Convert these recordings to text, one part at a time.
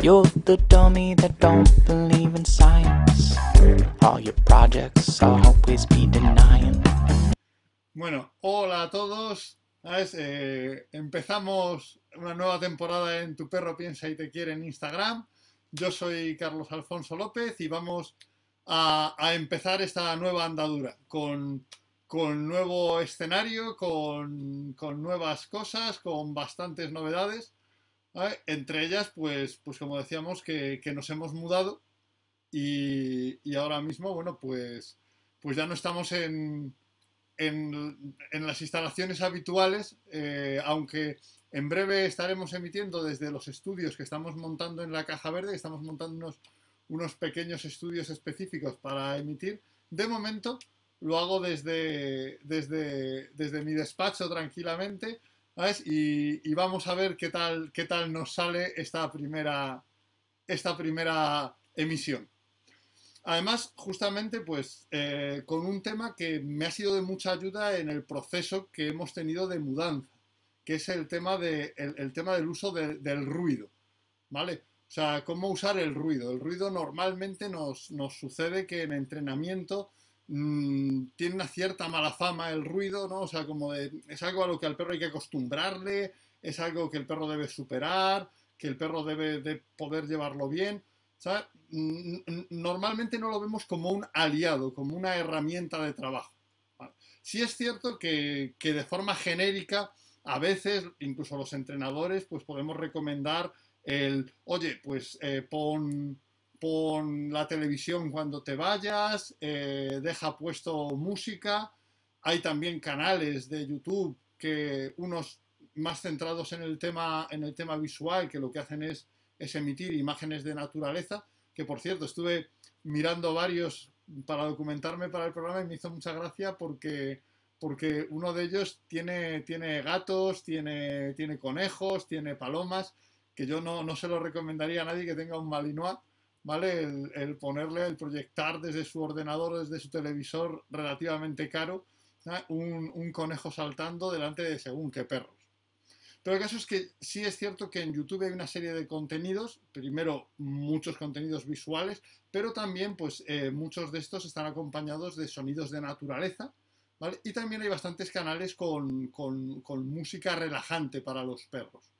You're the dummy that don't believe in science. All your projects always be denying. Bueno, hola a todos. Eh, empezamos una nueva temporada en Tu perro piensa y te quiere en Instagram. Yo soy Carlos Alfonso López y vamos a, a empezar esta nueva andadura con, con nuevo escenario, con, con nuevas cosas, con bastantes novedades. Entre ellas, pues, pues como decíamos, que, que nos hemos mudado y, y ahora mismo, bueno, pues, pues ya no estamos en, en, en las instalaciones habituales, eh, aunque en breve estaremos emitiendo desde los estudios que estamos montando en la Caja Verde, estamos montando unos, unos pequeños estudios específicos para emitir. De momento lo hago desde, desde, desde mi despacho tranquilamente Y, vamos a ver qué tal, qué tal nos sale esta primera, esta primera emisión. Además, justamente, pues, eh, con un tema que me ha sido de mucha ayuda en el proceso que hemos tenido de mudanza, que es el tema, de, el, tema del uso de- del ruido, ¿vale? O sea, cómo usar el ruido. El ruido normalmente nos, nos sucede que en entrenamiento mm, tiene una cierta mala fama el ruido, ¿no? O sea, como es algo a lo que al perro hay que acostumbrarle, es algo que el perro debe superar, que el perro debe de poder llevarlo bien. Normalmente no lo vemos como un aliado, como una herramienta de trabajo. ¿vale? Sí es cierto que, que de forma genérica, a veces, incluso los entrenadores, pues podemos recomendar el, oye, pues eh, pon, pon la televisión cuando te vayas, eh, deja puesto música. Hay también canales de YouTube que unos más centrados en el tema, en el tema visual, que lo que hacen es, es emitir imágenes de naturaleza, que por cierto estuve mirando varios para documentarme para el programa y me hizo mucha gracia porque, porque uno de ellos tiene, tiene gatos, tiene, tiene conejos, tiene palomas, que yo no, no se lo recomendaría a nadie que tenga un Malinois, ¿vale? El, ponerle, el proyectar desde su ordenador, desde su televisor relativamente caro, ¿sabes? un, un conejo saltando delante de según qué perros. Pero el caso es que sí es cierto que en YouTube hay una serie de contenidos, primero muchos contenidos visuales, pero también pues eh, muchos de estos están acompañados de sonidos de naturaleza, ¿vale? Y también hay bastantes canales con, con- con música relajante para los perros,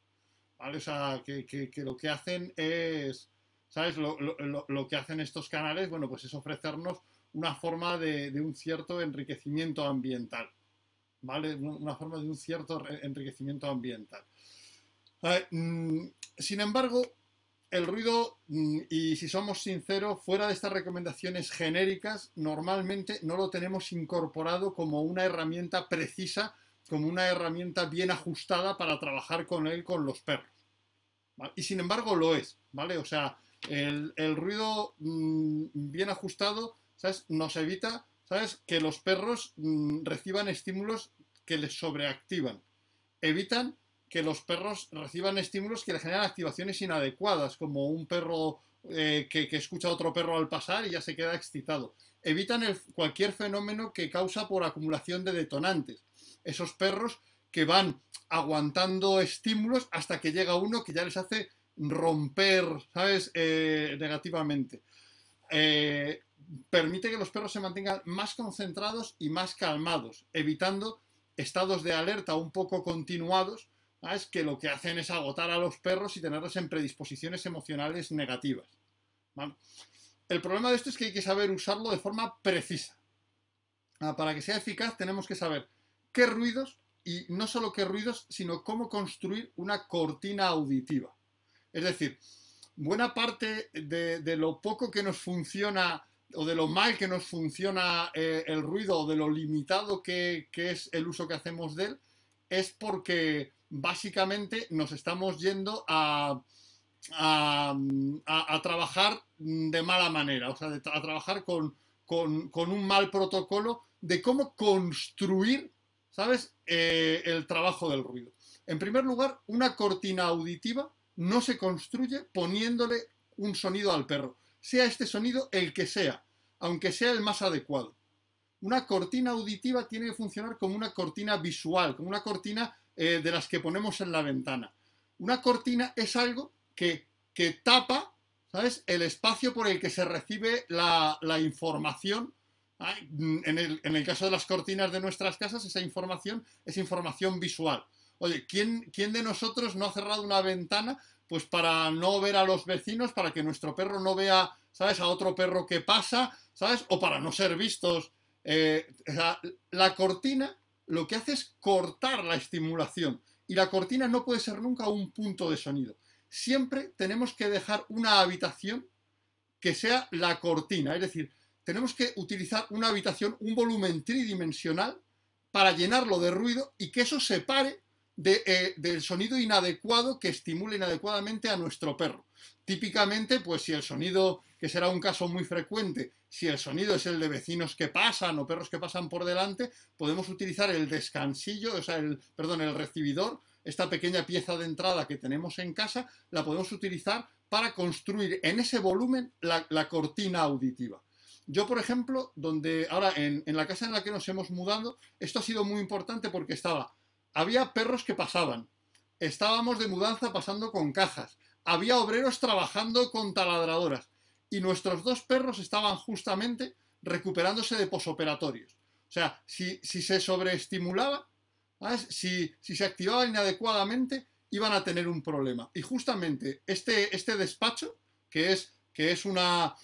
¿vale? O sea, que- que lo que hacen es, ¿sabes? Lo, lo- lo- que hacen estos canales, bueno, pues es ofrecernos una forma de, de un cierto enriquecimiento ambiental. ¿vale? Una forma de un cierto enriquecimiento ambiental. Mm, sin embargo, el ruido, mm, y si somos sinceros, fuera de estas recomendaciones genéricas, normalmente no lo tenemos incorporado como una herramienta precisa, como una herramienta bien ajustada para trabajar con él, con los perros. Y sin embargo lo es, ¿vale? O sea, el, ruido mm, bien ajustado, ¿sabes? Nos evita, ¿sabes? Que los perros mm, reciban estímulos que les sobreactivan. Evitan que los perros reciban estímulos que le generan activaciones inadecuadas, como un perro eh, que, escucha a otro perro al pasar y ya se queda excitado. Evitan cualquier fenómeno que causa por acumulación de detonantes. Esos perros que van aguantando estímulos hasta que llega uno que ya les hace romper, ¿sabes? Eh, negativamente. Eh, permite que los perros se mantengan más concentrados y más calmados, evitando estados de alerta un poco continuados, ¿sabes? que lo que hacen es agotar a los perros y tenerlos en predisposiciones emocionales negativas. El problema de esto es que hay que saber usarlo de forma precisa. Ah, Para que sea eficaz tenemos que saber qué ruidos, y no solo qué ruidos, sino cómo construir una cortina auditiva. Es decir, buena parte de, lo poco que nos funciona o de lo mal que nos funciona eh, el ruido o de lo limitado que, es el uso que hacemos de él, es porque básicamente nos estamos yendo a, trabajar de mala manera, o sea, a trabajar con un mal protocolo de cómo construir, ¿sabes?, Eh, el trabajo del ruido. En primer lugar, una cortina auditiva no se construye poniéndole un sonido al perro, sea este sonido el que sea, aunque sea el más adecuado. Una cortina auditiva tiene que funcionar como una cortina visual, como una cortina eh, de las que ponemos en la ventana. Una cortina es algo que, que tapa, ¿sabes?, el espacio por el que se recibe la, información. En el, caso de las cortinas de nuestras casas, esa información es información visual. Oye, ¿quién, ¿quién de nosotros no ha cerrado una ventana pues para no ver a los vecinos, para que nuestro perro no vea, ¿sabes?, a otro perro que pasa, ¿sabes? O para no ser vistos. Eh, la, la cortina lo que hace es cortar la estimulación y la cortina no puede ser nunca un punto de sonido. Siempre tenemos que dejar una habitación que sea la cortina, es decir, tenemos que utilizar una habitación, un volumen tridimensional para llenarlo de ruido y que eso separe eh, del sonido inadecuado que estimule inadecuadamente a nuestro perro. Típicamente, pues si el sonido, que será un caso muy frecuente, si el sonido es el de vecinos que pasan o perros que pasan por delante, podemos utilizar el descansillo, o sea, el, perdón, el recibidor, esta pequeña pieza de entrada que tenemos en casa, la podemos utilizar para construir en ese volumen la, cortina auditiva. Yo, por ejemplo, donde ahora en, la casa en la que nos hemos mudado, esto ha sido muy importante porque estaba, había perros que pasaban, estábamos de mudanza pasando con cajas, había obreros trabajando con taladradoras y nuestros dos perros estaban justamente recuperándose de posoperatorios. O sea, si, se sobreestimulaba, si, se activaba inadecuadamente, iban a tener un problema. Y justamente este, este despacho, que es, una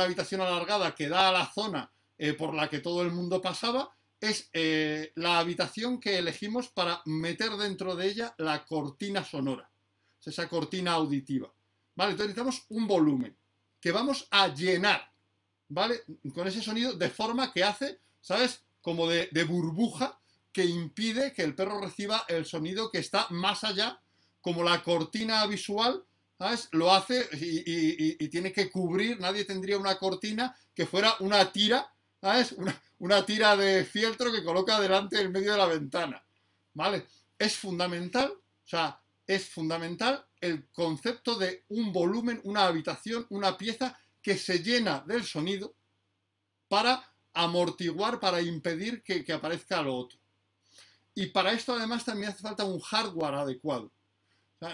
habitación alargada que da a la zona eh, por la que todo el mundo pasaba, es eh, la habitación que elegimos para meter dentro de ella la cortina sonora, esa cortina auditiva. ¿Vale? Entonces necesitamos un volumen que vamos a llenar, ¿vale? Con ese sonido de forma que hace, ¿sabes? Como de, burbuja que impide que el perro reciba el sonido que está más allá, como la cortina visual, ¿sabes? Lo hace y, y, tiene que cubrir, nadie tendría una cortina que fuera una tira, ¿sabes? Una tira de fieltro que coloca delante en medio de la ventana, ¿vale? Es fundamental, o sea, es fundamental el concepto de un volumen, una habitación, una pieza que se llena del sonido para amortiguar, para impedir que, que aparezca lo otro. Y para esto además también hace falta un hardware adecuado.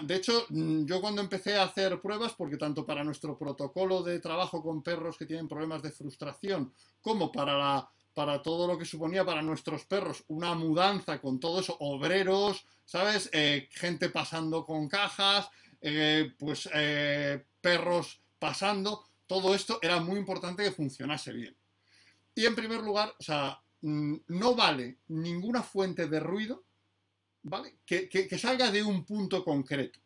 De hecho, mm, yo cuando empecé a hacer pruebas, porque tanto para nuestro protocolo de trabajo con perros que tienen problemas de frustración, como para, la, para todo lo que suponía para nuestros perros una mudanza con todo eso, obreros, ¿sabes? Eh, gente pasando con cajas, eh, pues eh, perros pasando, todo esto era muy importante que funcionase bien. Y en primer lugar, o sea, mm, no vale ninguna fuente de ruido ¿vale? Que, que, salga de un punto concreto.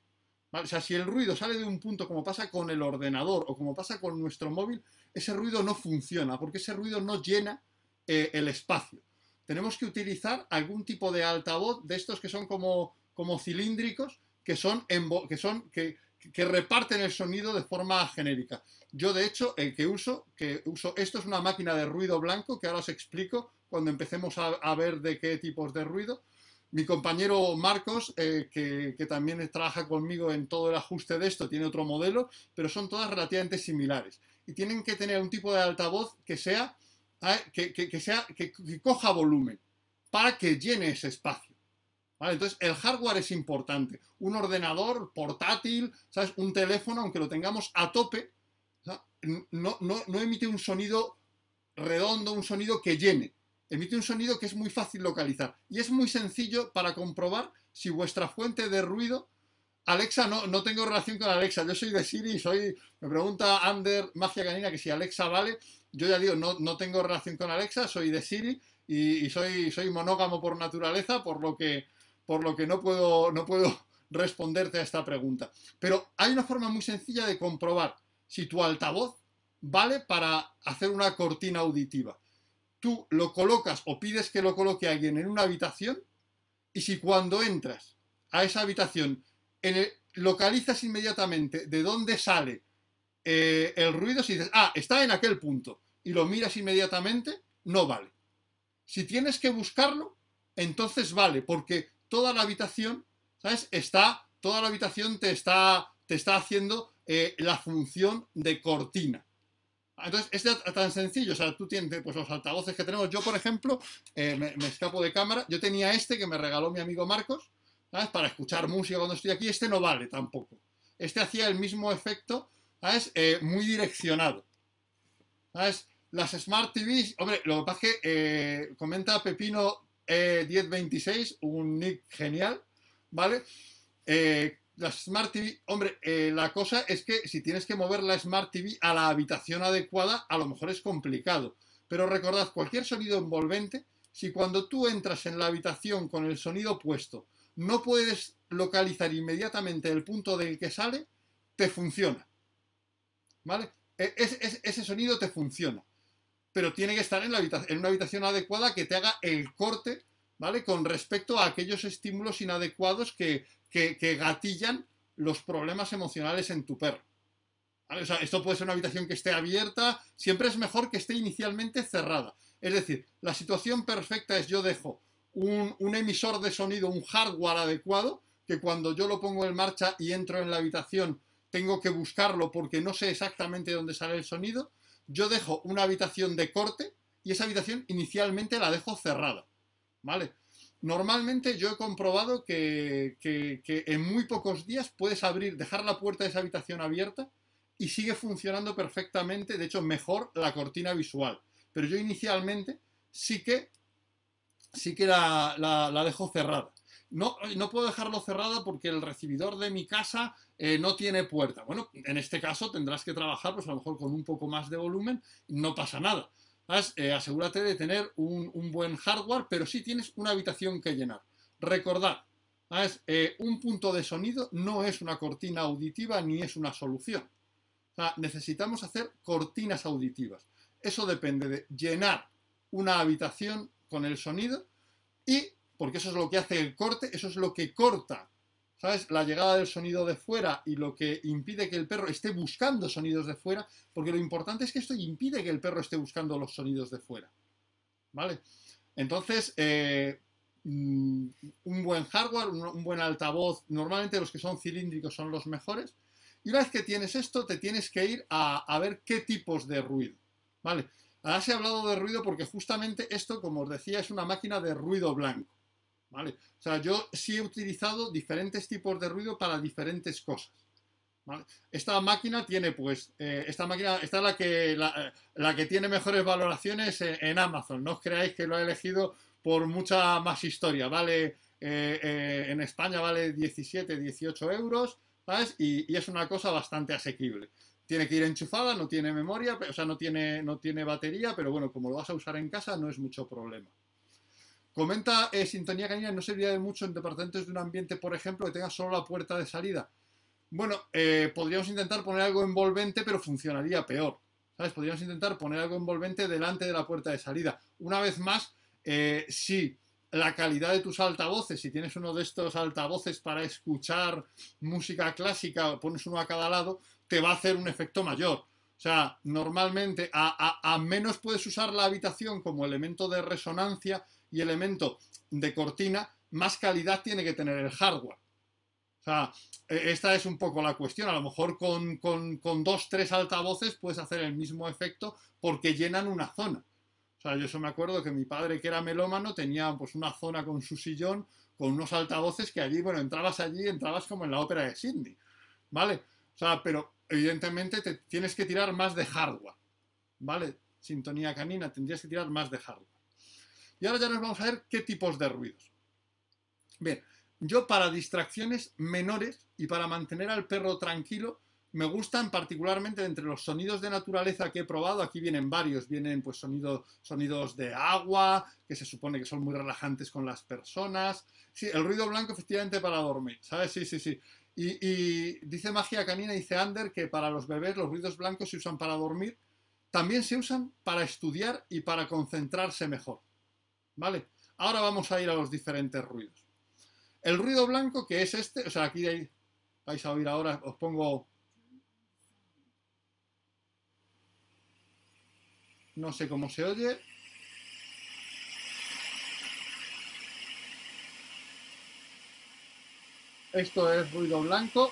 O sea, si el ruido sale de un punto como pasa con el ordenador o como pasa con nuestro móvil, ese ruido no funciona porque ese ruido no llena eh, el espacio. Tenemos que utilizar algún tipo de altavoz de estos que son como, como cilíndricos, que son, que, son que, que reparten el sonido de forma genérica. Yo, de hecho, el que uso, que uso, esto es una máquina de ruido blanco, que ahora os explico cuando empecemos a, a ver de qué tipos de ruido. Mi compañero Marcos, eh, que, que, también trabaja conmigo en todo el ajuste de esto, tiene otro modelo, pero son todas relativamente similares. Y tienen que tener un tipo de altavoz que sea. Que, que, sea que, coja volumen para que llene ese espacio. Entonces, el hardware es importante. Un ordenador portátil, ¿sabes? un teléfono, aunque lo tengamos a tope, no, no, no emite un sonido redondo, un sonido que llene emite un sonido que es muy fácil localizar. Y es muy sencillo para comprobar si vuestra fuente de ruido... Alexa, no, no tengo relación con Alexa, yo soy de Siri, soy, me pregunta Ander Magia Canina que si Alexa vale, yo ya digo, no, no tengo relación con Alexa, soy de Siri y, soy, soy monógamo por naturaleza, por lo que, por lo que no, puedo, no puedo responderte a esta pregunta. Pero hay una forma muy sencilla de comprobar si tu altavoz vale para hacer una cortina auditiva. Tú lo colocas o pides que lo coloque alguien en una habitación y si cuando entras a esa habitación localizas inmediatamente de dónde sale eh, el ruido, si dices, ah, está en aquel punto y lo miras inmediatamente, no vale. Si tienes que buscarlo, entonces vale, porque toda la habitación, ¿sabes? Está, toda la habitación te está, te está haciendo eh, la función de cortina. Entonces, es tan sencillo, o sea, tú tienes pues, los altavoces que tenemos. Yo, por ejemplo, eh, me, escapo de cámara, yo tenía este que me regaló mi amigo Marcos, ¿sabes? Para escuchar música cuando estoy aquí, este no vale tampoco. este hacía el mismo efecto, ¿sabes? Eh, muy direccionado. ¿Sabes? Las Smart TVs, hombre, lo que pasa es que eh, comenta Pepino 1026, un nick genial, ¿vale? las Smart TV, hombre, la cosa es que si tienes que mover la Smart TV a la habitación adecuada, a lo mejor es complicado. Pero recordad, cualquier sonido envolvente, si cuando tú entras en la habitación con el sonido puesto, no puedes localizar inmediatamente el punto del que sale, te funciona. ¿Vale? E, ese sonido te funciona. Pero tiene que estar en, una habitación adecuada que te haga el corte, ¿vale? Con respecto a aquellos estímulos inadecuados que, que gatillan los problemas emocionales en tu perro esto puede ser una habitación que esté abierta, siempre es mejor que esté inicialmente cerrada. Es decir, la situación perfecta es yo dejo un, emisor de sonido, un hardware adecuado, que cuando yo lo pongo en marcha y entro en la habitación tengo que buscarlo porque no sé exactamente dónde sale el sonido. Yo dejo una habitación de corte y esa habitación inicialmente la dejo cerrada. ¿Vale? Normalmente yo he comprobado que, que en muy pocos días puedes abrir, dejar la puerta de esa habitación abierta y sigue funcionando perfectamente, de hecho mejor la cortina visual. Pero yo inicialmente sí que, sí que la, dejo cerrada. No, no, puedo dejarlo cerrada porque el recibidor de mi casa eh, no tiene puerta. Bueno, en este caso tendrás que trabajar, pues a lo mejor con un poco más de volumen, no pasa nada. Eh, asegúrate de tener un, buen hardware, pero sí tienes una habitación que llenar. Recordad, eh, un punto de sonido no es una cortina auditiva ni es una solución necesitamos hacer cortinas auditivas. Eso depende de llenar una habitación con el sonido y, porque eso es lo que hace el corte, eso es lo que corta, ¿sabes? La llegada del sonido de fuera y lo que impide que el perro esté buscando sonidos de fuera, porque lo importante es que esto impide que el perro esté buscando los sonidos de fuera, ¿vale? Entonces, eh, mm, un buen hardware, un buen altavoz, normalmente los que son cilíndricos son los mejores, y una vez que tienes esto, te tienes que ir a, ver qué tipos de ruido. ¿Vale? Ahora se ha hablado de ruido porque justamente esto, como os decía, es una máquina de ruido blanco. ¿Vale? O sea, yo sí he utilizado diferentes tipos de ruido para diferentes cosas. Esta máquina tiene, pues, eh, esta máquina, esta es la que, la, que tiene mejores valoraciones en, Amazon. No os creáis que lo he elegido por mucha más historia. Vale, eh, eh, en España vale 17, 18 euros. Y, es una cosa bastante asequible. Tiene que ir enchufada, no tiene memoria, o sea, no tiene, no tiene batería, pero bueno, como lo vas a usar en casa, no es mucho problema. Comenta eh, Sintonía Canina, no serviría de mucho en departamentos de un ambiente, por ejemplo, que tenga solo la puerta de salida. Bueno, eh, podríamos intentar poner algo envolvente, pero funcionaría peor. ¿Sabes? Podríamos intentar poner algo envolvente delante de la puerta de salida. Una vez más, eh, sí la calidad de tus altavoces, si tienes uno de estos altavoces para escuchar música clásica, pones uno a cada lado, te va a hacer un efecto mayor. O sea, normalmente a, menos puedes usar la habitación como elemento de resonancia y elemento de cortina, más calidad tiene que tener el hardware. O sea, e, esta es un poco la cuestión. A lo mejor con, con dos, tres altavoces puedes hacer el mismo efecto porque llenan una zona. O sea, yo eso me acuerdo que mi padre, que era melómano, tenía pues una zona con su sillón, con unos altavoces que allí, bueno, entrabas allí, entrabas como en la ópera de Sydney, ¿vale? O sea, pero evidentemente te tienes que tirar más de hardware, ¿vale? Sintonía canina, tendrías que tirar más de hardware. Y ahora ya nos vamos a ver qué tipos de ruidos. Bien, yo para distracciones menores y para mantener al perro tranquilo, me gustan particularmente entre los sonidos de naturaleza que he probado, aquí vienen varios, vienen pues sonidos, sonidos de agua, que se supone que son muy relajantes con las personas. Sí, el ruido blanco efectivamente para dormir, ¿sabes? Sí, sí, sí. Y, dice Magia Canina, dice Ander, que para los bebés los ruidos blancos se usan para dormir, también se usan para estudiar y para concentrarse mejor. ¿Vale? Ahora vamos a ir a los diferentes ruidos. El ruido blanco, que es este, o sea, aquí vais a oír ahora, os pongo No sé cómo se oye. Esto es ruido blanco.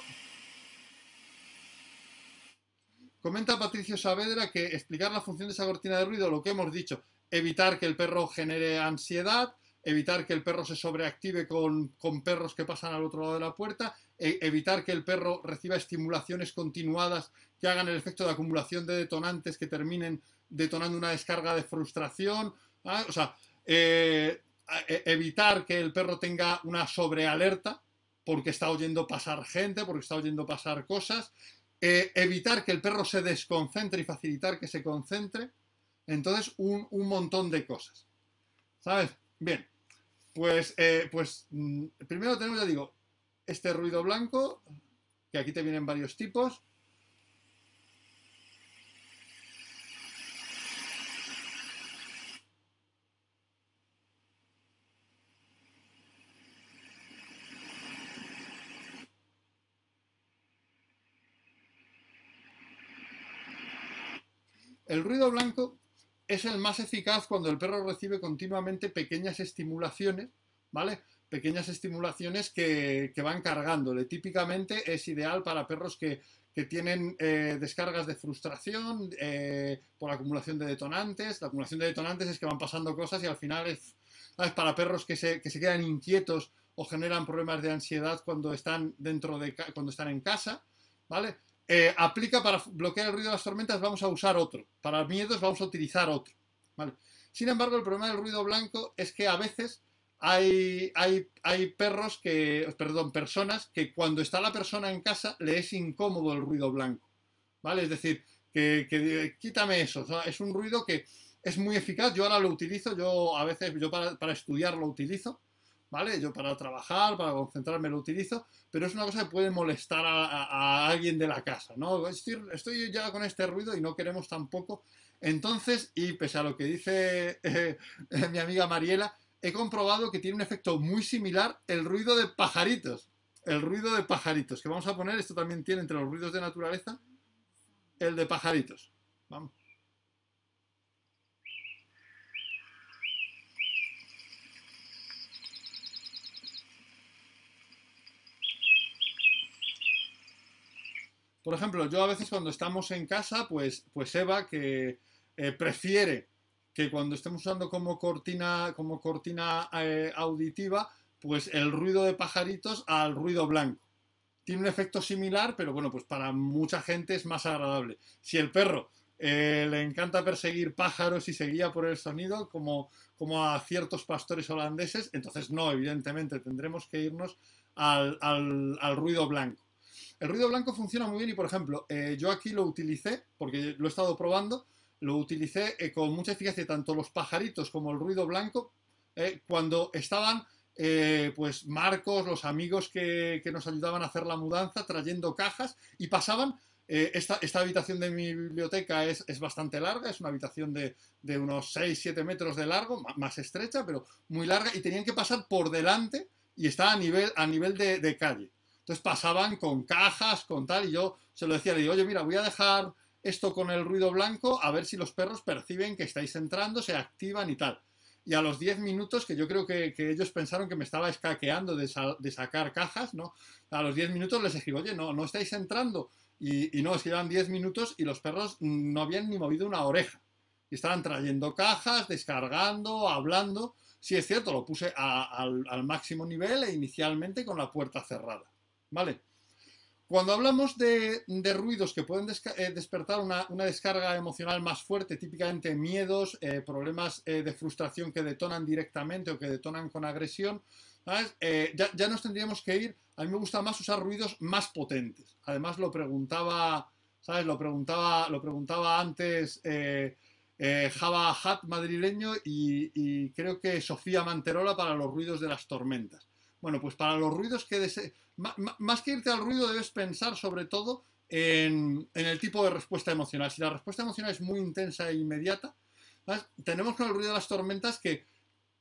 Comenta Patricio Saavedra que explicar la función de esa cortina de ruido, lo que hemos dicho, evitar que el perro genere ansiedad, evitar que el perro se sobreactive con, con perros que pasan al otro lado de la puerta, e- evitar que el perro reciba estimulaciones continuadas que hagan el efecto de acumulación de detonantes que terminen detonando una descarga de frustración, ¿ah? o sea, eh, e- evitar que el perro tenga una sobrealerta porque está oyendo pasar gente, porque está oyendo pasar cosas, eh, evitar que el perro se desconcentre y facilitar que se concentre, entonces un, un montón de cosas, ¿sabes? Bien, pues, eh, pues mm, primero tenemos, ya digo, este ruido blanco, que aquí te vienen varios tipos, El ruido blanco es el más eficaz cuando el perro recibe continuamente pequeñas estimulaciones, ¿vale? Pequeñas estimulaciones que, que van cargándole. Típicamente es ideal para perros que, que tienen eh, descargas de frustración eh, por acumulación de detonantes. La acumulación de detonantes es que van pasando cosas y al final es, ¿sabes? para perros que se, que se quedan inquietos o generan problemas de ansiedad cuando están dentro de cuando están en casa, ¿vale? Eh, aplica para bloquear el ruido de las tormentas, vamos a usar otro. Para miedos vamos a utilizar otro. ¿vale? Sin embargo, el problema del ruido blanco es que a veces hay, hay, hay perros que, perdón, personas que cuando está la persona en casa le es incómodo el ruido blanco. ¿Vale? Es decir, que, que quítame eso. es un ruido que es muy eficaz. Yo ahora lo utilizo, yo a veces, yo para, para estudiar lo utilizo. ¿Vale? Yo para trabajar, para concentrarme lo utilizo, pero es una cosa que puede molestar a, alguien de la casa, ¿no? Estoy, estoy ya con este ruido y no queremos tampoco. Entonces, y pese a lo que dice eh, mi amiga Mariela, he comprobado que tiene un efecto muy similar el ruido de pajaritos. El ruido de pajaritos, que vamos a poner, esto también tiene entre los ruidos de naturaleza, el de pajaritos. Vamos. Por ejemplo, yo a veces cuando estamos en casa, pues, pues Eva, que eh, prefiere que cuando estemos usando como cortina, como cortina eh, auditiva, pues el ruido de pajaritos al ruido blanco. Tiene un efecto similar, pero bueno, pues para mucha gente es más agradable. Si el perro eh, le encanta perseguir pájaros y se guía por el sonido, como, como a ciertos pastores holandeses, entonces no, evidentemente tendremos que irnos al, al- al ruido blanco. El ruido blanco funciona muy bien y, por ejemplo, eh, yo aquí lo utilicé, porque lo he estado probando, lo utilicé eh, con mucha eficacia tanto los pajaritos como el ruido blanco, eh, cuando estaban eh, pues Marcos, los amigos que, que nos ayudaban a hacer la mudanza, trayendo cajas y pasaban. esta, esta habitación de mi biblioteca es, es bastante larga, es una habitación de, de unos 6-7 metros de largo, más estrecha, pero muy larga, y tenían que pasar por delante y está a nivel, a nivel de calle. Entonces pasaban con cajas, con tal, y yo se lo decía, le digo, oye, mira, voy a dejar esto con el ruido blanco a ver si los perros perciben que estáis entrando, se activan y tal. Y a los 10 minutos, que yo creo que, ellos pensaron que me estaba escaqueando de, sa- de sacar cajas, ¿no? A los 10 minutos les dije, oye, no, no estáis entrando. Y, no, es que llevan 10 minutos y los perros no habían ni movido una oreja. Estaban trayendo cajas, descargando, hablando. Sí, es cierto, lo puse al máximo nivel e inicialmente con la puerta cerrada. ¿Vale? Cuando hablamos de, ruidos que pueden eh, despertar una, descarga emocional más fuerte, típicamente miedos, eh, problemas eh, de frustración que detonan directamente o que detonan con agresión, ya, nos tendríamos que ir. A mí me gusta más usar ruidos más potentes. Además, lo preguntaba, ¿sabes? Lo preguntaba, lo preguntaba antes Java Hat madrileño y creo que Sofía Manterola para los ruidos de las tormentas. Bueno, pues para los ruidos que dese- más que irte al ruido debes pensar sobre todo en, el tipo de respuesta emocional. Si la respuesta emocional es muy intensa e inmediata, ¿sabes? tenemos con el ruido de las tormentas que,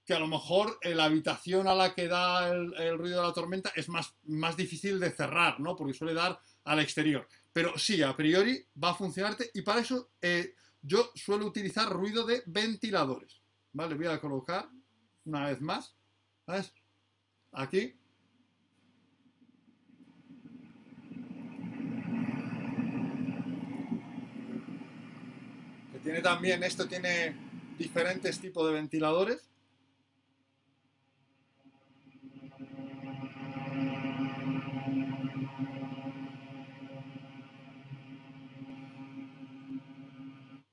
que a lo mejor eh, la habitación a la que da el, ruido de la tormenta es más, más difícil de cerrar, ¿no? Porque suele dar al exterior. Pero sí, a priori va a funcionarte y para eso eh, yo suelo utilizar ruido de ventiladores. ¿Vale? Voy a colocar una vez más. Aquí. Tiene también, esto tiene diferentes tipos de ventiladores.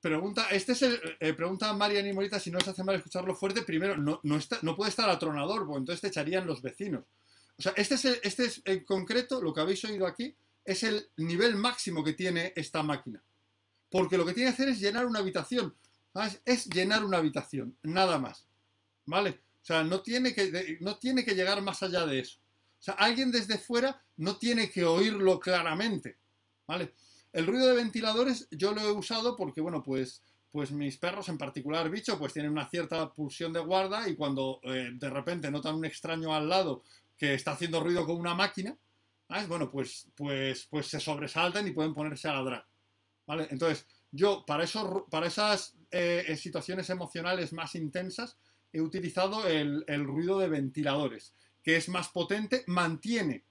Pregunta, este es el, eh, pregunta Marian y Morita si no se hace mal escucharlo fuerte. Primero, no, no, está, no puede estar atronador, porque entonces te echarían los vecinos. O sea, este es, este es en concreto, lo que habéis oído aquí, es el nivel máximo que tiene esta máquina. Porque lo que tiene que hacer es llenar una habitación. Es llenar una habitación, nada más. ¿Vale? O sea, no tiene, que, no tiene que llegar más allá de eso. O sea, alguien desde fuera no tiene que oírlo claramente. ¿Vale? El ruido de ventiladores yo lo he usado porque, bueno, pues, pues mis perros, en particular bicho, pues tienen una cierta pulsión de guarda y cuando eh, de repente notan un extraño al lado que está haciendo ruido con una máquina, bueno, pues, pues, pues se sobresaltan y pueden ponerse a ladrar. ¿vale? Entonces, yo para, eso, para esas eh, eh, situaciones emocionales más intensas he utilizado el, ruido de ventiladores, que es más potente, mantiene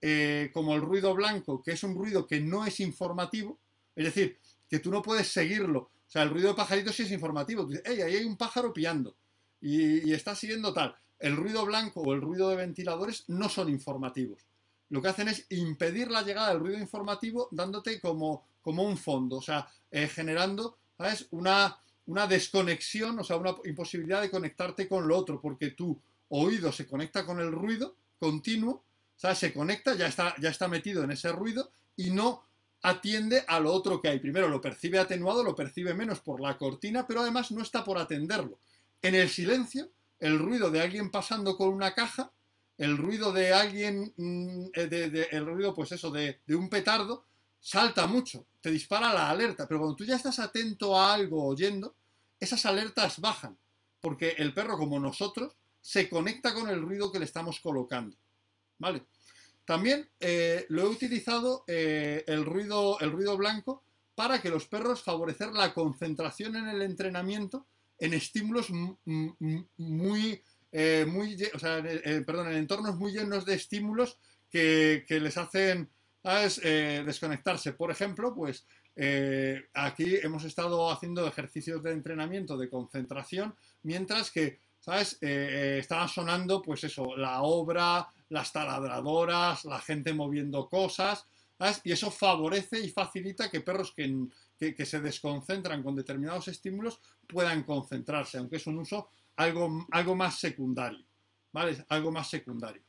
eh, como el ruido blanco, que es un ruido que no es informativo, es decir, que tú no puedes seguirlo. O sea, el ruido de pajaritos sí es informativo. Dices, hey, ahí hay un pájaro piando y, está siguiendo tal. El ruido blanco o el ruido de ventiladores no son informativos lo que hacen es impedir la llegada del ruido informativo dándote como, como un fondo, o sea, eh, generando, ¿sabes? Una, una desconexión, o sea, una imposibilidad de conectarte con lo otro, porque tu oído se conecta con el ruido continuo, sea, se conecta, ya está, ya está metido en ese ruido y no atiende a lo otro que hay. Primero lo percibe atenuado, lo percibe menos por la cortina, pero además no está por atenderlo. En el silencio, el ruido de alguien pasando con una caja el ruido de alguien, mm, eh, el ruido, pues eso, de, un petardo, salta mucho, te dispara la alerta, pero cuando tú ya estás atento a algo oyendo, esas alertas bajan, porque el perro, como nosotros, se conecta con el ruido que le estamos colocando. También eh, lo he utilizado eh, el, ruido, el ruido blanco para que los perros favorecer la concentración en el entrenamiento en estímulos muy eh, muy, o sea, perdón, en entornos muy llenos de estímulos que, les hacen eh, desconectarse. Por ejemplo, pues aquí hemos estado haciendo ejercicios de entrenamiento de concentración, mientras que, ¿sabes? estaba sonando, pues eso, la obra, las taladradoras, la gente moviendo cosas, Y eso favorece y facilita que perros que, que se desconcentran con determinados estímulos puedan concentrarse, aunque es un uso algo, algo más secundario, ¿vale? Algo más secundario.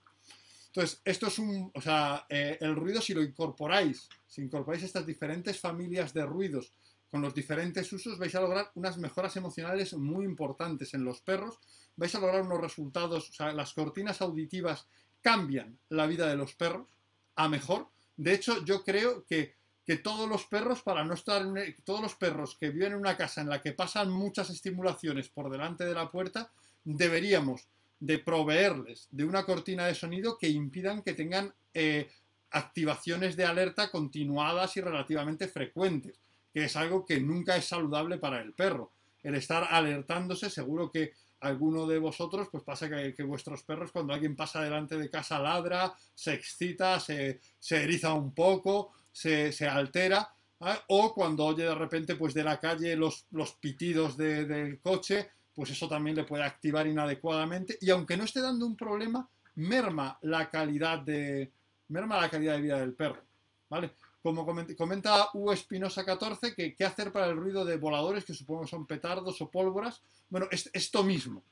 Entonces, esto es un, o sea, eh, el ruido si lo incorporáis, si incorporáis estas diferentes familias de ruidos con los diferentes usos, vais a lograr unas mejoras emocionales muy importantes en los perros, vais a lograr unos resultados, las cortinas auditivas cambian la vida de los perros a mejor. De hecho, yo creo que que todos los perros, para no estar, en, todos los perros que viven en una casa en la que pasan muchas estimulaciones por delante de la puerta, deberíamos de proveerles de una cortina de sonido que impidan que tengan eh, activaciones de alerta continuadas y relativamente frecuentes, que es algo que nunca es saludable para el perro. El estar alertándose, seguro que alguno de vosotros, pues pasa que, vuestros perros cuando alguien pasa delante de casa ladra, se excita, se, se eriza un poco, se, altera, o cuando oye de repente pues de la calle los, los pitidos del coche, pues eso también le puede activar inadecuadamente y aunque no esté dando un problema, merma la calidad de, merma la calidad de vida del perro, ¿vale? Como comenta U Espinosa 14, que qué hacer para el ruido de voladores, que supongo son petardos o pólvoras. Bueno, es, esto mismo.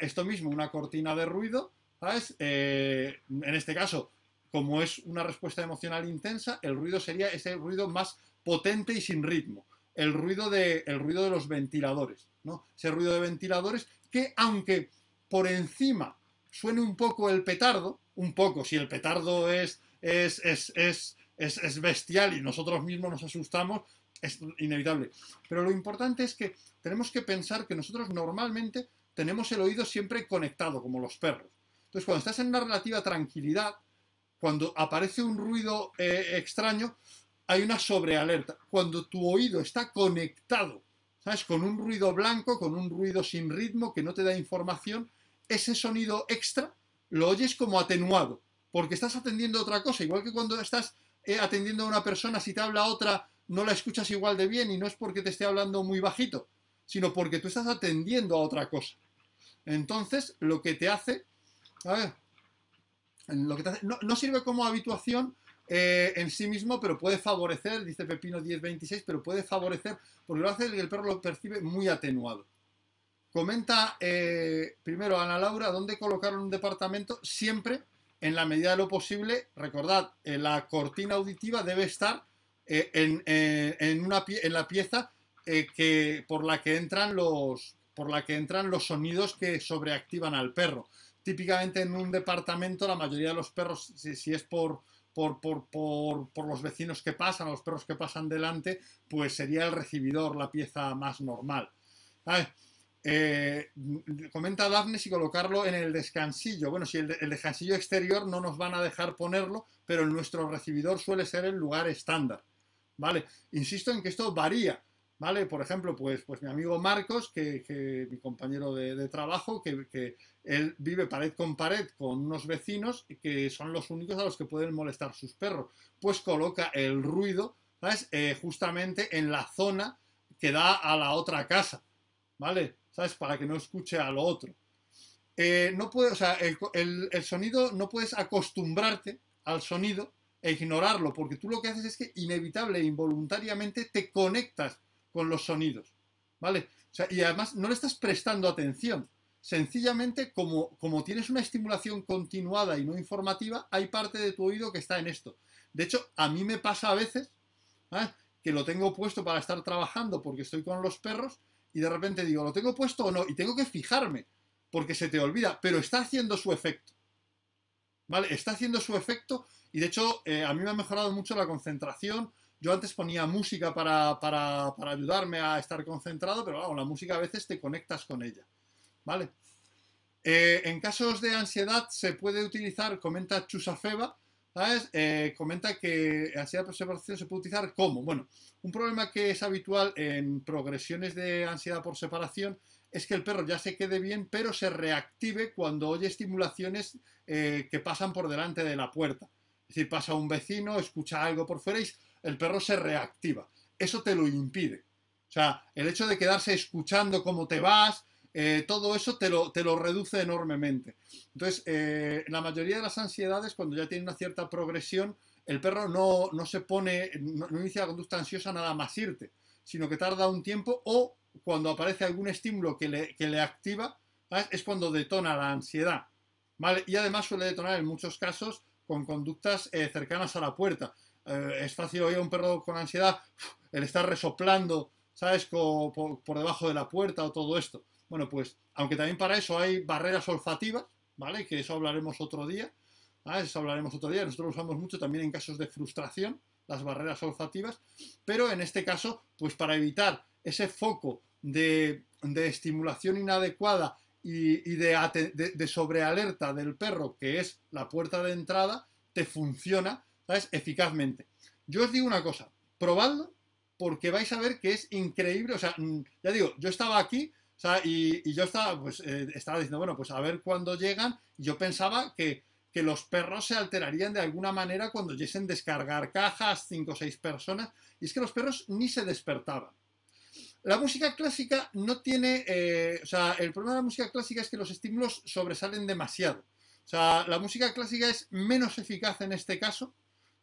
Esto mismo, una cortina de ruido, ¿sabes? Eh, en este caso, como es una respuesta emocional intensa, el ruido sería ese ruido más potente y sin ritmo. El ruido de, el ruido de los ventiladores, ¿no? Ese ruido de ventiladores que, aunque por encima suene un poco el petardo, un poco, si el petardo es, es, es, es, es bestial y nosotros mismos nos asustamos, es inevitable. Pero lo importante es que tenemos que pensar que nosotros normalmente tenemos el oído siempre conectado, como los perros. Entonces, cuando estás en una relativa tranquilidad, cuando aparece un ruido eh, extraño, hay una sobrealerta. Cuando tu oído está conectado, ¿sabes? Con un ruido blanco, con un ruido sin ritmo que no te da información, ese sonido extra lo oyes como atenuado, porque estás atendiendo otra cosa, igual que cuando estás atendiendo a una persona, si te habla otra, no la escuchas igual de bien y no es porque te esté hablando muy bajito, sino porque tú estás atendiendo a otra cosa. Entonces, lo que te hace, a ver, no, sirve como habituación eh, en sí mismo, pero puede favorecer, dice Pepino 1026, pero puede favorecer, porque lo hace y el perro lo percibe muy atenuado. Comenta eh, primero Ana Laura dónde colocar un departamento siempre en la medida de lo posible. Recordad, eh, la cortina auditiva debe estar en, una, en la pieza que, por, la que entran los, por la que entran los sonidos que sobreactivan al perro. Típicamente en un departamento la mayoría de los perros, si es por, por, los vecinos que pasan, los perros que pasan delante, pues sería el recibidor la pieza más normal. Eh, comenta Daphne si colocarlo en el descansillo. Bueno, si el, descansillo exterior no nos van a dejar ponerlo, pero en nuestro recibidor suele ser el lugar estándar. ¿Vale? Insisto en que esto varía. ¿Vale? Por ejemplo, pues, pues mi amigo Marcos, que, mi compañero de, trabajo, que, él vive pared con pared con unos vecinos que son los únicos a los que pueden molestar sus perros. Pues coloca el ruido, ¿sabes? Eh, justamente en la zona que da a la otra casa, ¿vale? ¿Sabes? Para que no escuche a lo otro. Eh, no puede, o sea, el, el sonido, no puedes acostumbrarte al sonido e ignorarlo, porque tú lo que haces es que inevitable e involuntariamente te conectas con los sonidos, ¿vale? y además no le estás prestando atención. Sencillamente, como, como tienes una estimulación continuada y no informativa, hay parte de tu oído que está en esto. De hecho, a mí me pasa a veces ¿eh? que lo tengo puesto para estar trabajando porque estoy con los perros y de repente digo, ¿lo tengo puesto o no? Y tengo que fijarme porque se te olvida, pero está haciendo su efecto. ¿Vale? Está haciendo su efecto y de hecho eh, a mí me ha mejorado mucho la concentración, yo antes ponía música para, ayudarme a estar concentrado, pero la música a veces te conectas con ella. ¿Vale? Eh, en casos de ansiedad se puede utilizar, comenta Chusafeba, ¿sabes? Eh, comenta que ansiedad por separación se puede utilizar como. Bueno, un problema que es habitual en progresiones de ansiedad por separación es que el perro ya se quede bien, pero se reactive cuando oye estimulaciones eh, que pasan por delante de la puerta. Es decir, pasa un vecino, escucha algo por fuera el perro se reactiva. Eso te lo impide. O sea, el hecho de quedarse escuchando cómo te vas, eh, todo eso te lo, te lo, reduce enormemente. Entonces, eh, la mayoría de las ansiedades, cuando ya tiene una cierta progresión, el perro no, se pone, no, inicia la conducta ansiosa nada más irte, sino que tarda un tiempo o cuando aparece algún estímulo que le, le activa, es cuando detona la ansiedad. Y además suele detonar en muchos casos con conductas eh, cercanas a la puerta. Eh, es fácil oír a un perro con ansiedad, el estar resoplando, ¿sabes?, por, debajo de la puerta o todo esto. Bueno, pues, aunque también para eso hay barreras olfativas, ¿vale? Que eso hablaremos otro día, Eso hablaremos otro día. Nosotros lo usamos mucho también en casos de frustración, las barreras olfativas, pero en este caso, pues para evitar ese foco de, estimulación inadecuada y, de, de sobrealerta del perro, que es la puerta de entrada, te funciona ¿sabes? Eficazmente. Yo os digo una cosa, probadlo porque vais a ver que es increíble, o sea, mm, ya digo, yo estaba aquí, o sea, y, yo estaba, pues, eh, estaba diciendo, bueno, pues a ver cuándo llegan, yo pensaba que, que los perros se alterarían de alguna manera cuando lleguen descargar cajas, cinco o seis personas, y es que los perros ni se despertaban. La música clásica no tiene, eh, o sea, el problema de la música clásica es que los estímulos sobresalen demasiado. O sea, la música clásica es menos eficaz en este caso,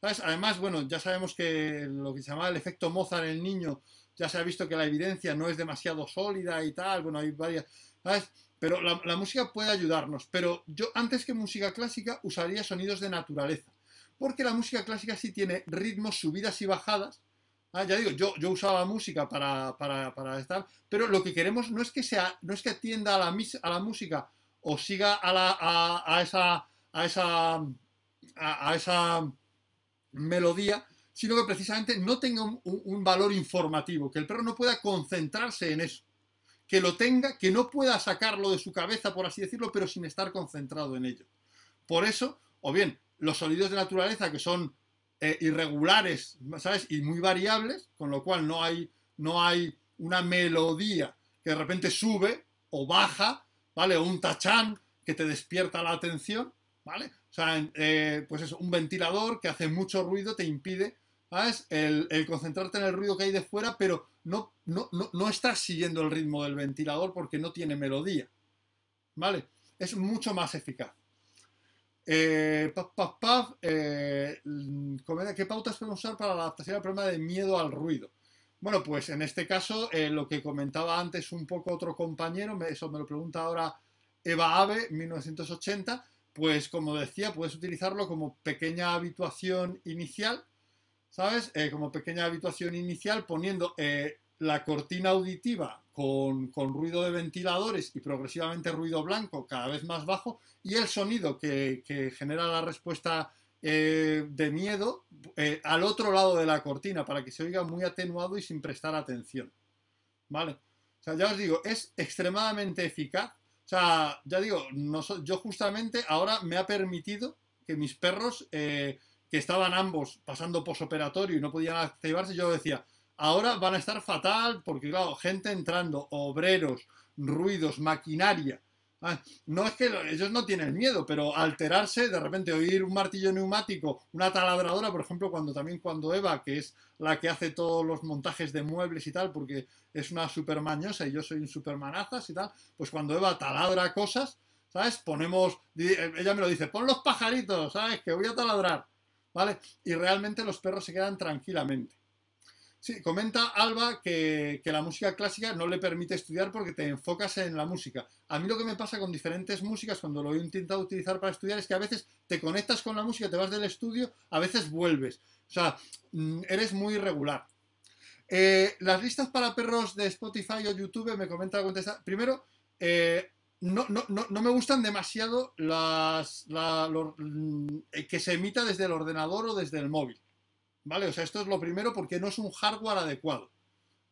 Además, bueno, ya sabemos que lo que se llama el efecto Mozart el niño, ya se ha visto que la evidencia no es demasiado sólida y tal, bueno, hay varias. Pero la, música puede ayudarnos, pero yo antes que música clásica usaría sonidos de naturaleza, porque la música clásica sí tiene ritmos, subidas y bajadas, Ah, ya digo, yo, yo usaba música para, para, estar, pero lo que queremos no es que sea, no es que atienda a la, a la música o siga a, la, a esa, a esa, a, esa melodía, sino que precisamente no tenga un, valor informativo, que el perro no pueda concentrarse en eso, que lo tenga, que no pueda sacarlo de su cabeza, por así decirlo, pero sin estar concentrado en ello. Por eso, o bien, los sonidos de naturaleza que son eh, irregulares, ¿sabes? Y muy variables, con lo cual no hay, no hay una melodía que de repente sube o baja, ¿vale? O un tachán que te despierta la atención, ¿vale? O sea, eh, pues eso, un ventilador que hace mucho ruido te impide, ¿sabes? El, concentrarte en el ruido que hay de fuera, pero no, no, no, estás siguiendo el ritmo del ventilador porque no tiene melodía, ¿vale? Es mucho más eficaz. Eh, paf, paf, eh, ¿Qué pautas podemos usar para la adaptación al problema de miedo al ruido? Bueno, pues en este caso, eh, lo que comentaba antes un poco otro compañero, eso me lo pregunta ahora Eva Ave, 1980, pues como decía, puedes utilizarlo como pequeña habituación inicial, ¿sabes? como pequeña habituación inicial poniendo la cortina auditiva con, ruido de ventiladores y progresivamente ruido blanco cada vez más bajo y el sonido que, genera la respuesta eh, de miedo eh, al otro lado de la cortina para que se oiga muy atenuado y sin prestar atención. ¿Vale? O sea, ya os digo, es extremadamente eficaz. O sea, ya digo, yo justamente ahora me ha permitido que mis perros, eh, que estaban ambos pasando posoperatorio y no podían activarse, yo decía, Ahora van a estar fatal porque, claro, gente entrando, obreros, ruidos, maquinaria. Ah, no es que ellos no tienen miedo, pero alterarse, de repente oír un martillo neumático, una taladradora, por ejemplo, cuando también cuando Eva, que es la que hace todos los montajes de muebles y tal, porque es una supermañosa y yo soy un supermanazas y tal, pues cuando Eva taladra cosas, ¿sabes? Ponemos, ella me lo dice, pon los pajaritos, ¿sabes? Que voy a taladrar, ¿vale? Y realmente los perros se quedan tranquilamente. Sí, comenta Alba que, la música clásica no le permite estudiar porque te enfocas en la música. A mí lo que me pasa con diferentes músicas cuando lo he intentado utilizar para estudiar es que a veces te conectas con la música, te vas del estudio, a veces vuelves. O sea, mm, eres muy irregular. Eh, las listas para perros de Spotify o YouTube me comenta la contesta. Primero, eh, no, me gustan demasiado las, mm, que se emita desde el ordenador o desde el móvil. ¿Vale? O sea, esto es lo primero porque no es un hardware adecuado,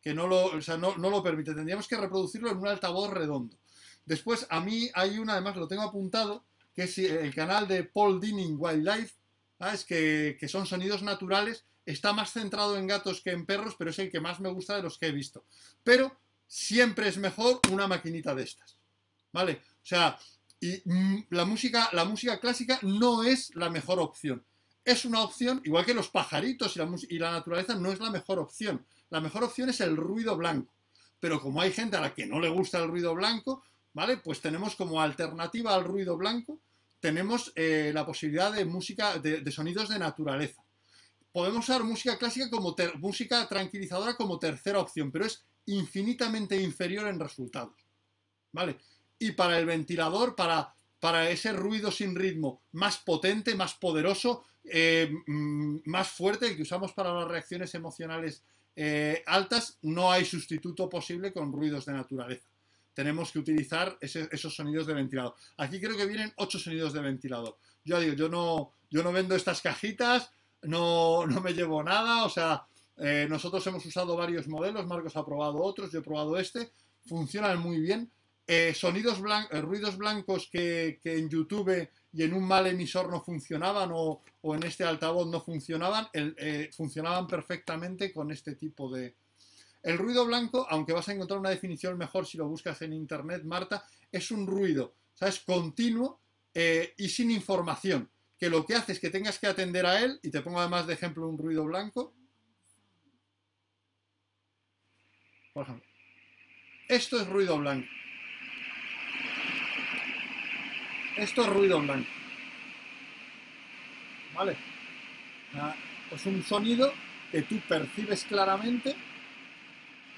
que no lo, no, lo permite. Tendríamos que reproducirlo en un altavoz redondo. Después, a mí hay una, además lo tengo apuntado, que es el canal de Paul Dinning Wildlife, ¿sabes? Que, que son sonidos naturales. Está más centrado en gatos que en perros, pero es el que más me gusta de los que he visto. Pero siempre es mejor una maquinita de estas. ¿Vale? O sea, mm, la música, clásica no es la mejor opción es una opción, igual que los pajaritos y la, naturaleza no es la mejor opción. La mejor opción es el ruido blanco. Pero como hay gente a la que no le gusta el ruido blanco, ¿vale? Pues tenemos como alternativa al ruido blanco, tenemos eh, la posibilidad de música, de, sonidos de naturaleza. Podemos usar música clásica como música tranquilizadora como tercera opción, pero es infinitamente inferior en resultados. ¿Vale? Y para el ventilador, para, para ese ruido sin ritmo más potente, más poderoso, eh, mm, más fuerte que usamos para las reacciones emocionales eh, altas, no hay sustituto posible con ruidos de naturaleza. Tenemos que utilizar esos sonidos de ventilador. Aquí creo que vienen ocho sonidos de ventilador. Yo digo, yo no, yo no vendo estas cajitas, no, no me llevo nada, o sea, eh, nosotros hemos usado varios modelos, Marcos ha probado otros, yo he probado este, funcionan muy bien. Sonidos ruidos blancos que, que en YouTube y en un mal emisor no funcionaban o, en este altavoz no funcionaban, eh, funcionaban perfectamente con este tipo de... El ruido blanco, aunque vas a encontrar una definición mejor si lo buscas en internet, Marta, es un ruido, ¿sabes? Continuo eh, y sin información, que lo que hace es que tengas que atender a él, y te pongo además de ejemplo un ruido blanco. Por ejemplo, esto es ruido blanco. Esto es ruido blanco. ¿Vale? Ah, es un sonido que tú percibes claramente,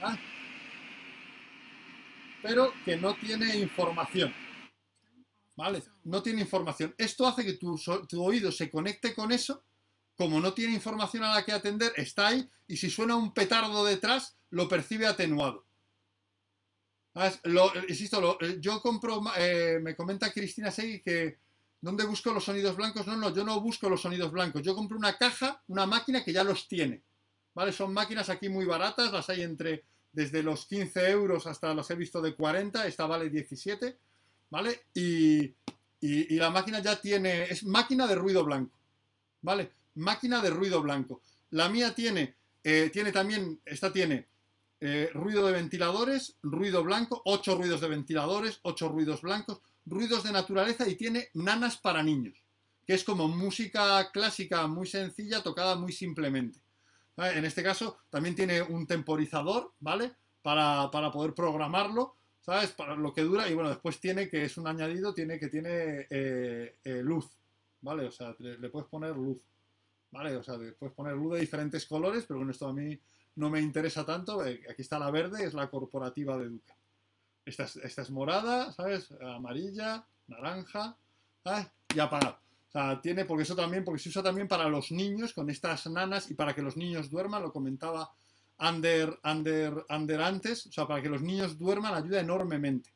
¿ah? pero que no tiene información. ¿Vale? No tiene información. Esto hace que tu, oído se conecte con eso, como no tiene información a la que atender, está ahí, y si suena un petardo detrás, lo percibe atenuado. Lo, insisto, eh, yo compro, eh, me comenta Cristina Segui que ¿dónde busco los sonidos blancos? No, no, yo no busco los sonidos blancos. Yo compro una caja, una máquina que ya los tiene. ¿Vale? Son máquinas aquí muy baratas, las hay entre desde los 15 euros hasta las he visto de 40, esta vale 17, ¿vale? Y, la máquina ya tiene, es máquina de ruido blanco, ¿vale? Máquina de ruido blanco. La mía tiene, eh, tiene también, esta tiene eh, ruido de ventiladores, ruido blanco, ocho ruidos de ventiladores, ocho ruidos blancos, ruidos de naturaleza y tiene nanas para niños, que es como música clásica muy sencilla tocada muy simplemente. En este caso también tiene un temporizador, ¿vale? Para, poder programarlo, ¿sabes? Para lo que dura y bueno, después tiene que es un añadido, tiene que tiene eh, eh, luz, ¿vale? O sea, le, le puedes poner luz, ¿vale? O sea, le puedes poner luz de diferentes colores, pero con esto a mí no me interesa tanto. Eh, Aquí está la verde, es la corporativa de Duca. Esta es, esta es morada, ¿sabes? Amarilla, naranja, ¿sabes? Y apagado. Tiene, porque eso también, porque se usa también para los niños con estas nanas y para que los niños duerman, lo comentaba Ander, Ander, Ander antes, o sea, para que los niños duerman ayuda enormemente.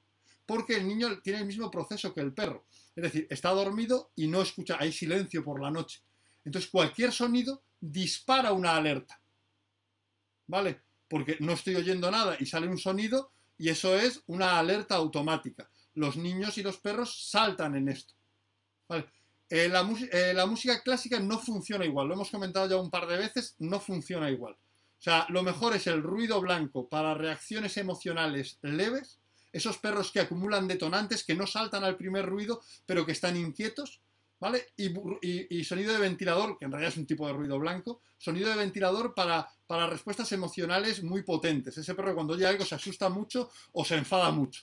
Porque el niño tiene el mismo proceso que el perro. Es decir, está dormido y no escucha, hay silencio por la noche. Entonces, cualquier sonido dispara una alerta. ¿Vale? Porque no estoy oyendo nada y sale un sonido y eso es una alerta automática. Los niños y los perros saltan en esto. ¿Vale? Eh, la, eh, la, música clásica no funciona igual, lo hemos comentado ya un par de veces, no funciona igual. O sea, lo mejor es el ruido blanco para reacciones emocionales leves, esos perros que acumulan detonantes, que no saltan al primer ruido, pero que están inquietos, ¿vale? Y, y, sonido de ventilador, que en realidad es un tipo de ruido blanco, sonido de ventilador para, para respuestas emocionales muy potentes. Ese perro cuando oye algo se asusta mucho o se enfada mucho,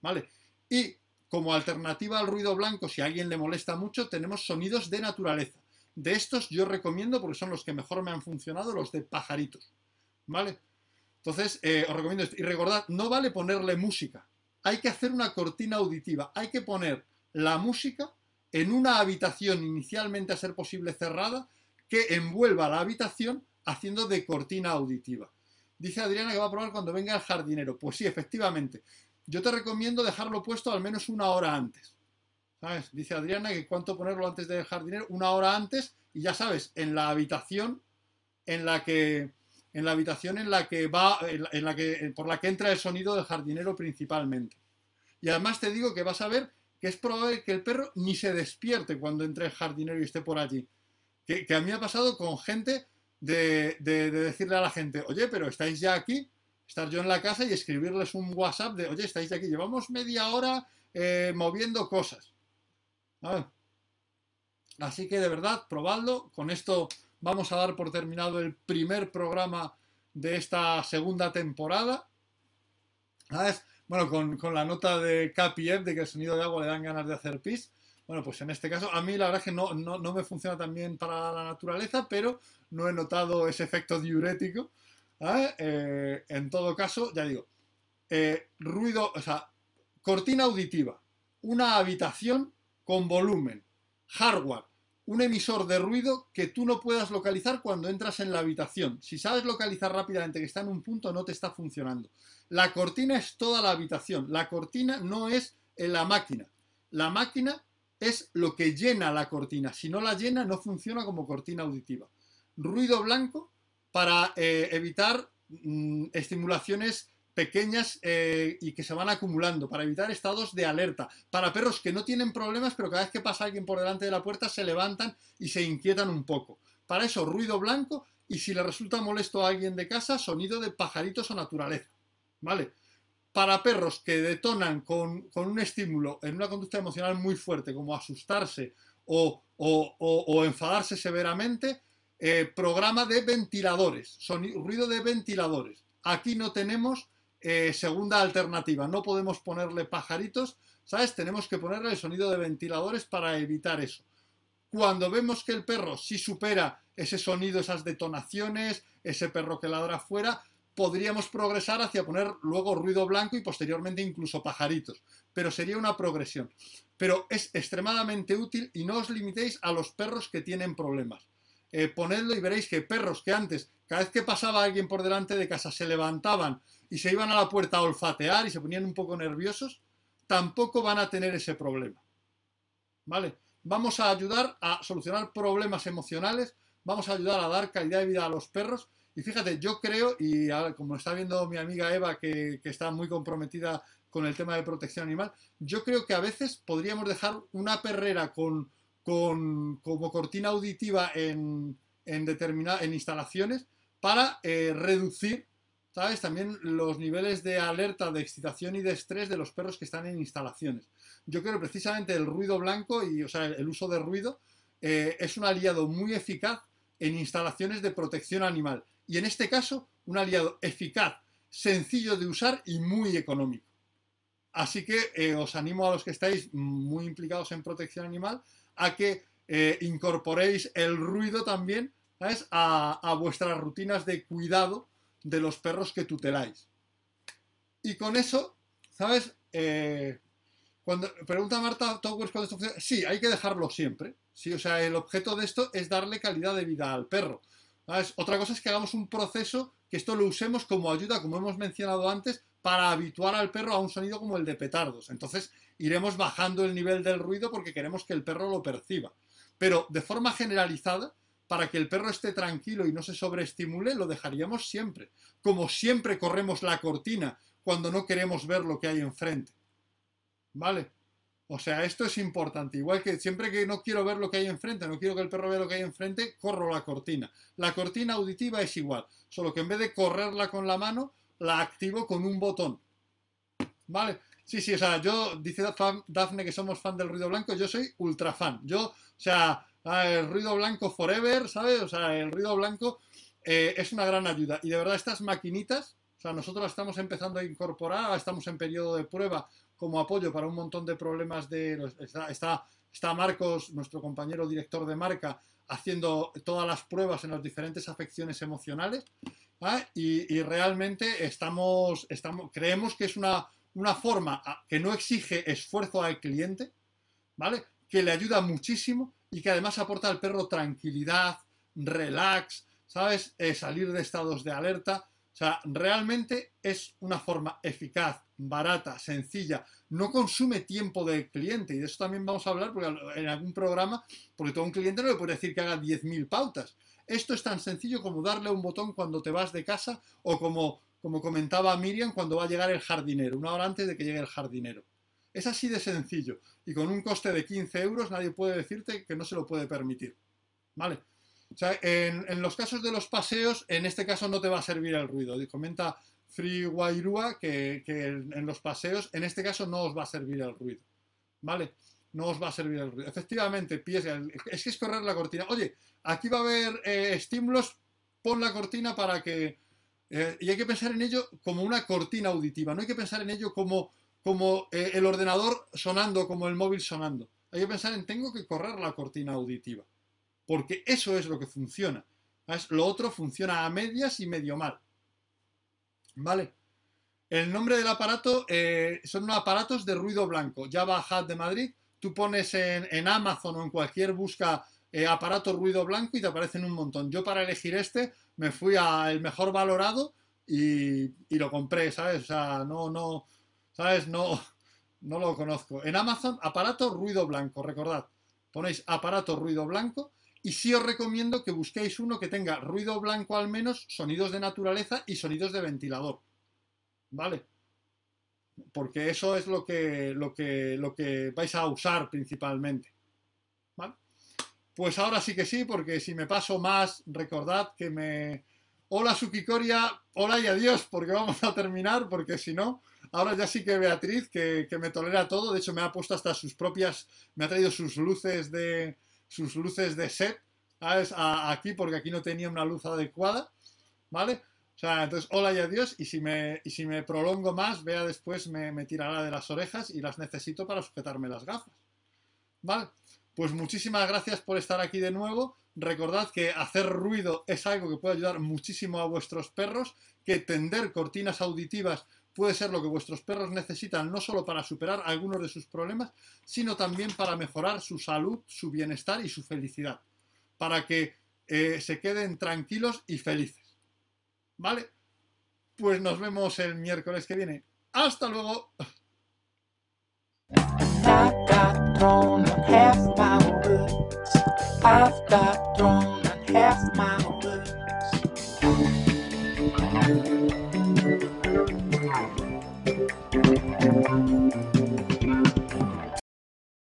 ¿vale? Y como alternativa al ruido blanco, si a alguien le molesta mucho, tenemos sonidos de naturaleza. De estos yo recomiendo, porque son los que mejor me han funcionado, los de pajaritos, ¿vale? Entonces, eh, os recomiendo esto. Y recordad, no vale ponerle música. Hay que hacer una cortina auditiva. Hay que poner la música en una habitación inicialmente a ser posible cerrada que envuelva la habitación haciendo de cortina auditiva. Dice Adriana que va a probar cuando venga el jardinero. Pues sí, efectivamente. Yo te recomiendo dejarlo puesto al menos una hora antes. ¿Sabes? Dice Adriana que cuánto ponerlo antes del jardinero, una hora antes, y ya sabes, en la habitación en la que. En la habitación en la que va. En la que. por la que entra el sonido del jardinero principalmente. Y además te digo que vas a ver es probable que el perro ni se despierte cuando entre el jardinero y esté por allí. Que, a mí ha pasado con gente de, de, de, decirle a la gente, oye, pero estáis ya aquí, estar yo en la casa y escribirles un WhatsApp de, oye, estáis aquí, llevamos media hora eh, moviendo cosas. Así que de verdad, probadlo. Con esto vamos a dar por terminado el primer programa de esta segunda temporada. Bueno, con, con, la nota de KPF de que el sonido de agua le dan ganas de hacer pis. Bueno, pues en este caso, a mí la verdad es que no, no, no me funciona tan bien para la naturaleza, pero no he notado ese efecto diurético. Eh, en todo caso, ya digo, eh, ruido, o sea, cortina auditiva, una habitación con volumen, hardware, un emisor de ruido que tú no puedas localizar cuando entras en la habitación. Si sabes localizar rápidamente que está en un punto, no te está funcionando. La cortina es toda la habitación. La cortina no es en la máquina. La máquina es lo que llena la cortina. Si no la llena, no funciona como cortina auditiva. Ruido blanco para eh, evitar mmm, estimulaciones pequeñas eh, y que se van acumulando, para evitar estados de alerta, para perros que no tienen problemas, pero cada vez que pasa alguien por delante de la puerta se levantan y se inquietan un poco. Para eso, ruido blanco y si le resulta molesto a alguien de casa, sonido de pajaritos o naturaleza. ¿Vale? Para perros que detonan con, con un estímulo en una conducta emocional muy fuerte, como asustarse o, o, enfadarse severamente, eh, programa de ventiladores, sonido, ruido de ventiladores. Aquí no tenemos eh, segunda alternativa, no podemos ponerle pajaritos, ¿sabes? Tenemos que ponerle el sonido de ventiladores para evitar eso. Cuando vemos que el perro sí supera ese sonido, esas detonaciones, ese perro que ladra afuera, podríamos progresar hacia poner luego ruido blanco y posteriormente incluso pajaritos. Pero sería una progresión. Pero es extremadamente útil y no os limitéis a los perros que tienen problemas. Eh, ponedlo y veréis que perros que antes, cada vez que pasaba alguien por delante de casa, se levantaban y se iban a la puerta a olfatear y se ponían un poco nerviosos, tampoco van a tener ese problema. ¿Vale? Vamos a ayudar a solucionar problemas emocionales, vamos a ayudar a dar calidad de vida a los perros. Y fíjate, yo creo, y como está viendo mi amiga Eva, que, está muy comprometida con el tema de protección animal, yo creo que a veces podríamos dejar una perrera con, con, como cortina auditiva en, en, en instalaciones para eh, reducir ¿sabes? También los niveles de alerta, de excitación y de estrés de los perros que están en instalaciones. Yo creo precisamente el ruido blanco y, o sea, el uso de ruido eh, es un aliado muy eficaz en instalaciones de protección animal. Y en este caso, un aliado eficaz, sencillo de usar y muy económico. Así que eh, os animo a los que estáis muy implicados en protección animal a que eh, incorporéis el ruido también ¿sabes? A, vuestras rutinas de cuidado de los perros que tuteláis. Y con eso, ¿sabes? Eh, cuando pregunta Marta Towers cuando esto funciona, sí, hay que dejarlo siempre. Sí, o sea, el objeto de esto es darle calidad de vida al perro. Otra cosa es que hagamos un proceso que esto lo usemos como ayuda, como hemos mencionado antes, para habituar al perro a un sonido como el de petardos. Entonces iremos bajando el nivel del ruido porque queremos que el perro lo perciba. Pero de forma generalizada, para que el perro esté tranquilo y no se sobreestimule, lo dejaríamos siempre. Como siempre corremos la cortina cuando no queremos ver lo que hay enfrente. ¿Vale? O sea, esto es importante. Igual que siempre que no quiero ver lo que hay enfrente, no quiero que el perro vea lo que hay enfrente, corro la cortina. La cortina auditiva es igual, solo que en vez de correrla con la mano, la activo con un botón. ¿Vale? Sí, sí, o sea, yo, dice Dafne que somos fan del ruido blanco, yo soy ultra fan. Yo, o sea, el ruido blanco forever, ¿sabes? O sea, el ruido blanco eh, es una gran ayuda. Y de verdad, estas maquinitas o sea, nosotros la estamos empezando a incorporar, estamos en periodo de prueba como apoyo para un montón de problemas de... Está, está, Marcos, nuestro compañero director de marca, haciendo todas las pruebas en las diferentes afecciones emocionales ¿ah? y, realmente estamos, estamos, creemos que es una, una forma que no exige esfuerzo al cliente, ¿vale? Que le ayuda muchísimo y que además aporta al perro tranquilidad, relax, ¿sabes? Eh, salir de estados de alerta. O sea, realmente es una forma eficaz, barata, sencilla, no consume tiempo del cliente y de eso también vamos a hablar en algún programa, porque todo un cliente no le puede decir que haga 10.000 pautas. Esto es tan sencillo como darle un botón cuando te vas de casa o como, como comentaba Miriam cuando va a llegar el jardinero, una hora antes de que llegue el jardinero. Es así de sencillo y con un coste de 15 euros nadie puede decirte que no se lo puede permitir. ¿Vale? O sea, en, los casos de los paseos, en este caso no te va a servir el ruido. Comenta Free Wairua que, en, los paseos, en este caso no os va a servir el ruido. ¿Vale? No os va a servir el ruido. Efectivamente, es que es correr la cortina. Oye, aquí va a haber eh, estímulos, pon la cortina para que... Eh, y hay que pensar en ello como una cortina auditiva, no hay que pensar en ello como, como eh, el ordenador sonando, como el móvil sonando. Hay que pensar en tengo que correr la cortina auditiva porque eso es lo que funciona. Lo otro funciona a medias y medio mal. ¿Vale? El nombre del aparato eh, son aparatos de ruido blanco. Java Hat de Madrid. Tú pones en, Amazon o en cualquier busca eh, aparato ruido blanco y te aparecen un montón. Yo para elegir este me fui al mejor valorado y, y, lo compré, ¿sabes? O sea, no, no, ¿sabes? No, no lo conozco. En Amazon, aparato ruido blanco, recordad. Ponéis aparato ruido blanco y sí os recomiendo que busquéis uno que tenga ruido blanco al menos, sonidos de naturaleza y sonidos de ventilador. ¿Vale? Porque eso es lo que, lo que, lo que vais a usar principalmente. ¿Vale? Pues ahora sí que sí, porque si me paso más, recordad que me... Hola Sukikoria, hola y adiós, porque vamos a terminar, porque si no, ahora ya sí que Beatriz, que, que me tolera todo, de hecho me ha puesto hasta sus propias, me ha traído sus luces de, sus luces de set, ¿sabes? aquí, porque aquí no tenía una luz adecuada, ¿vale? O sea, entonces, hola y adiós, y si me, y si me prolongo más, vea después me, me tirará de las orejas y las necesito para sujetarme las gafas, ¿vale? Pues muchísimas gracias por estar aquí de nuevo. Recordad que hacer ruido es algo que puede ayudar muchísimo a vuestros perros, que tender cortinas auditivas puede ser lo que vuestros perros necesitan no solo para superar algunos de sus problemas, sino también para mejorar su salud, su bienestar y su felicidad, para que eh, se queden tranquilos y felices. ¿Vale? Pues nos vemos el miércoles que viene. ¡Hasta luego!